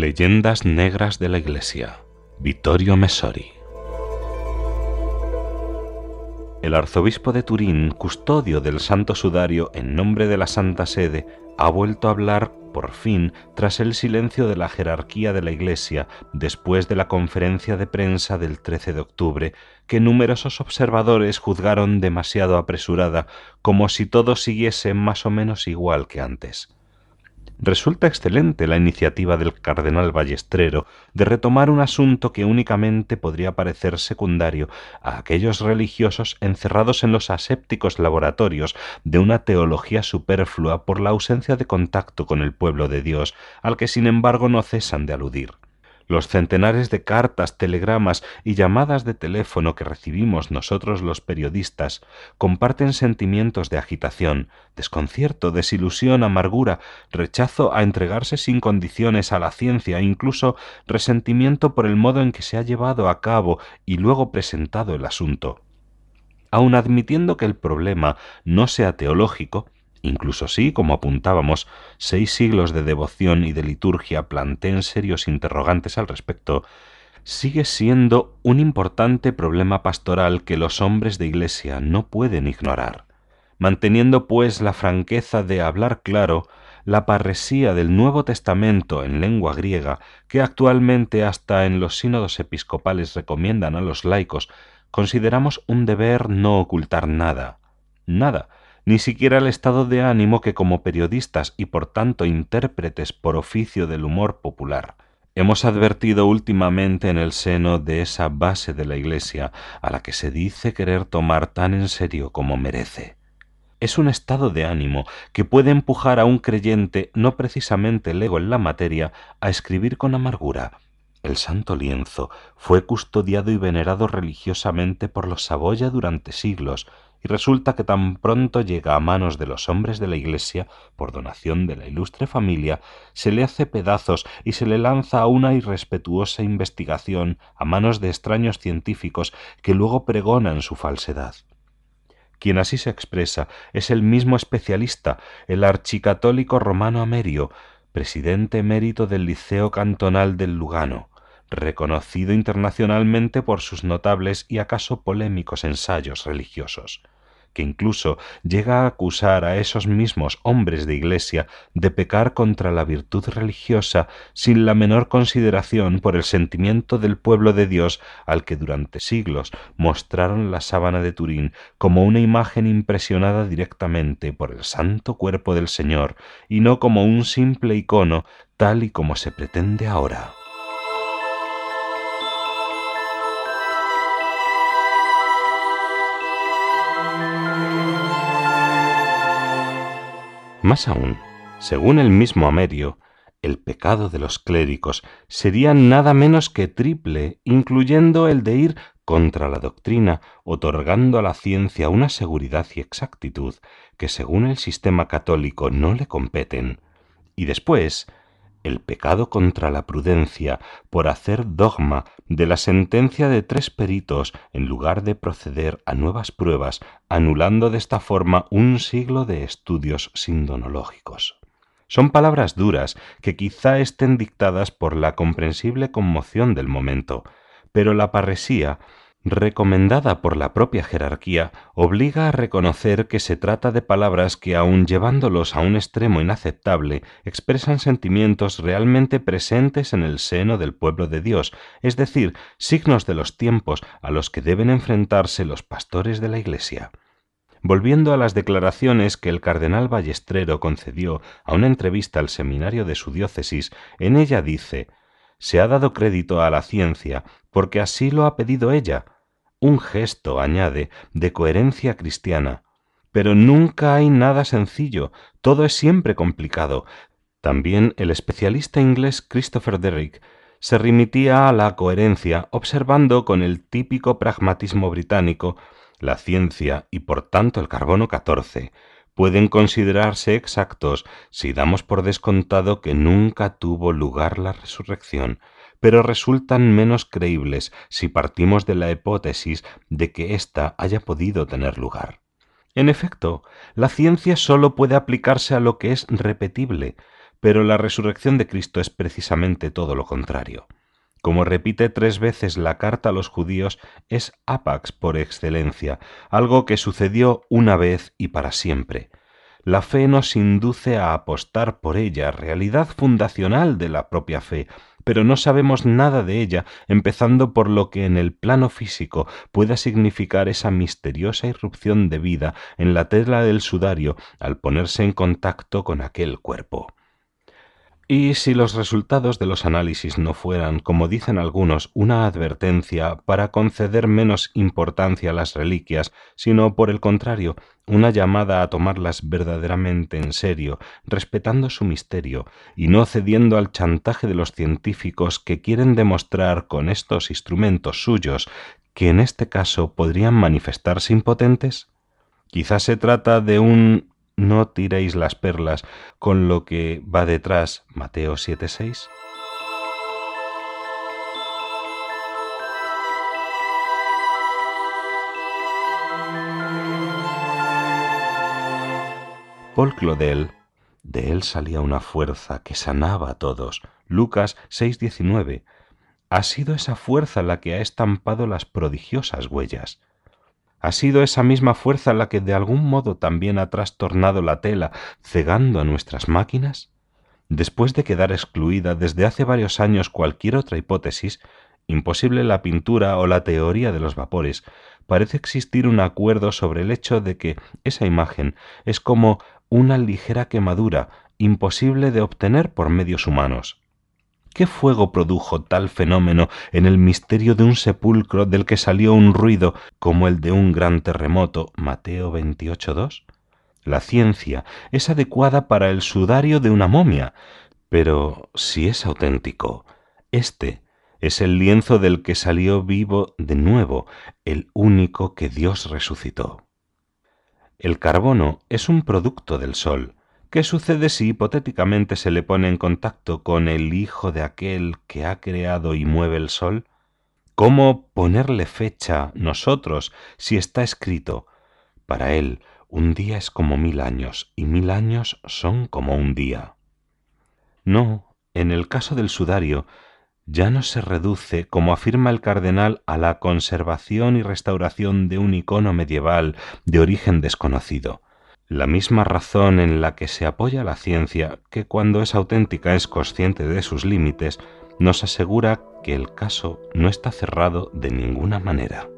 Leyendas Negras de la Iglesia. Vittorio Messori. El arzobispo de Turín, custodio del Santo Sudario en nombre de la Santa Sede, ha vuelto a hablar por fin tras el silencio de la jerarquía de la Iglesia después de la conferencia de prensa del 13 de octubre, que numerosos observadores juzgaron demasiado apresurada, como si todo siguiese más o menos igual que antes. Resulta excelente la iniciativa del cardenal Ballestrero de retomar un asunto que únicamente podría parecer secundario a aquellos religiosos encerrados en los asépticos laboratorios de una teología superflua por la ausencia de contacto con el pueblo de Dios, al que sin embargo no cesan de aludir. Los centenares de cartas, telegramas y llamadas de teléfono que recibimos nosotros los periodistas comparten sentimientos de agitación, desconcierto, desilusión, amargura, rechazo a entregarse sin condiciones a la ciencia e incluso resentimiento por el modo en que se ha llevado a cabo y luego presentado el asunto. Aun admitiendo que el problema no sea teológico, Incluso si, como apuntábamos, seis siglos de devoción y de liturgia planteen serios interrogantes al respecto, sigue siendo un importante problema pastoral que los hombres de Iglesia no pueden ignorar. Manteniendo, pues, la franqueza de hablar claro, la parresía del Nuevo Testamento en lengua griega, que actualmente hasta en los sínodos episcopales recomiendan a los laicos, consideramos un deber no ocultar nada, nada, ni siquiera el estado de ánimo que como periodistas y por tanto intérpretes por oficio del humor popular hemos advertido últimamente en el seno de esa base de la Iglesia a la que se dice querer tomar tan en serio como merece. Es un estado de ánimo que puede empujar a un creyente, no precisamente lego en la materia, a escribir con amargura. El santo lienzo fue custodiado y venerado religiosamente por los Saboya durante siglos, y resulta que tan pronto llega a manos de los hombres de la Iglesia, por donación de la ilustre familia, se le hace pedazos y se le lanza a una irrespetuosa investigación a manos de extraños científicos que luego pregonan su falsedad. Quien así se expresa es el mismo especialista, el archicatólico romano Amerio, presidente emérito del Liceo Cantonal del Lugano, reconocido internacionalmente por sus notables y acaso polémicos ensayos religiosos que incluso llega a acusar a esos mismos hombres de Iglesia de pecar contra la virtud religiosa sin la menor consideración por el sentimiento del pueblo de Dios al que durante siglos mostraron la sábana de Turín como una imagen impresionada directamente por el santo cuerpo del Señor y no como un simple icono tal y como se pretende ahora. Más aún, según el mismo Amerio, el pecado de los clérigos sería nada menos que triple, incluyendo el de ir contra la doctrina, otorgando a la ciencia una seguridad y exactitud que según el sistema católico no le competen, y después el pecado contra la prudencia por hacer dogma de la sentencia de tres peritos en lugar de proceder a nuevas pruebas, anulando de esta forma un siglo de estudios sindonológicos. Son palabras duras que quizá estén dictadas por la comprensible conmoción del momento, pero la parresía recomendada por la propia jerarquía, obliga a reconocer que se trata de palabras que, aun llevándolos a un extremo inaceptable, expresan sentimientos realmente presentes en el seno del pueblo de Dios, es decir, signos de los tiempos a los que deben enfrentarse los pastores de la Iglesia. Volviendo a las declaraciones que el cardenal Ballestrero concedió a una entrevista al seminario de su diócesis, en ella dice se ha dado crédito a la ciencia porque así lo ha pedido ella, un gesto, añade, de coherencia cristiana. Pero nunca hay nada sencillo, todo es siempre complicado. También el especialista inglés Christopher Derrick se remitía a la coherencia, observando con el típico pragmatismo británico la ciencia y por tanto el carbono 14 pueden considerarse exactos si damos por descontado que nunca tuvo lugar la resurrección, pero resultan menos creíbles si partimos de la hipótesis de que ésta haya podido tener lugar. En efecto, la ciencia sólo puede aplicarse a lo que es repetible, pero la resurrección de Cristo es precisamente todo lo contrario. Como repite tres veces la carta a los judíos, es apax por excelencia, algo que sucedió una vez y para siempre. La fe nos induce a apostar por ella, realidad fundacional de la propia fe, pero no sabemos nada de ella, empezando por lo que en el plano físico pueda significar esa misteriosa irrupción de vida en la tela del sudario al ponerse en contacto con aquel cuerpo. Y si los resultados de los análisis no fueran, como dicen algunos, una advertencia para conceder menos importancia a las reliquias, sino por el contrario, una llamada a tomarlas verdaderamente en serio, respetando su misterio y no cediendo al chantaje de los científicos que quieren demostrar con estos instrumentos suyos que en este caso podrían manifestarse impotentes? Quizás se trata de un no tiréis las perlas con lo que va detrás Mateo 7:6. Paul Claudel, de él salía una fuerza que sanaba a todos. Lucas 6:19. Ha sido esa fuerza la que ha estampado las prodigiosas huellas. Ha sido esa misma fuerza la que de algún modo también ha trastornado la tela, cegando a nuestras máquinas? Después de quedar excluida desde hace varios años cualquier otra hipótesis, imposible la pintura o la teoría de los vapores, parece existir un acuerdo sobre el hecho de que esa imagen es como una ligera quemadura imposible de obtener por medios humanos. ¿Qué fuego produjo tal fenómeno en el misterio de un sepulcro del que salió un ruido como el de un gran terremoto? Mateo 28.2. La ciencia es adecuada para el sudario de una momia, pero si es auténtico, este es el lienzo del que salió vivo de nuevo, el único que Dios resucitó. El carbono es un producto del sol, ¿Qué sucede si hipotéticamente se le pone en contacto con el hijo de aquel que ha creado y mueve el sol? ¿Cómo ponerle fecha nosotros si está escrito? Para él un día es como mil años y mil años son como un día. No, en el caso del sudario, ya no se reduce, como afirma el cardenal, a la conservación y restauración de un icono medieval de origen desconocido la misma razón en la que se apoya la ciencia, que cuando es auténtica es consciente de sus límites, nos asegura que el caso no está cerrado de ninguna manera.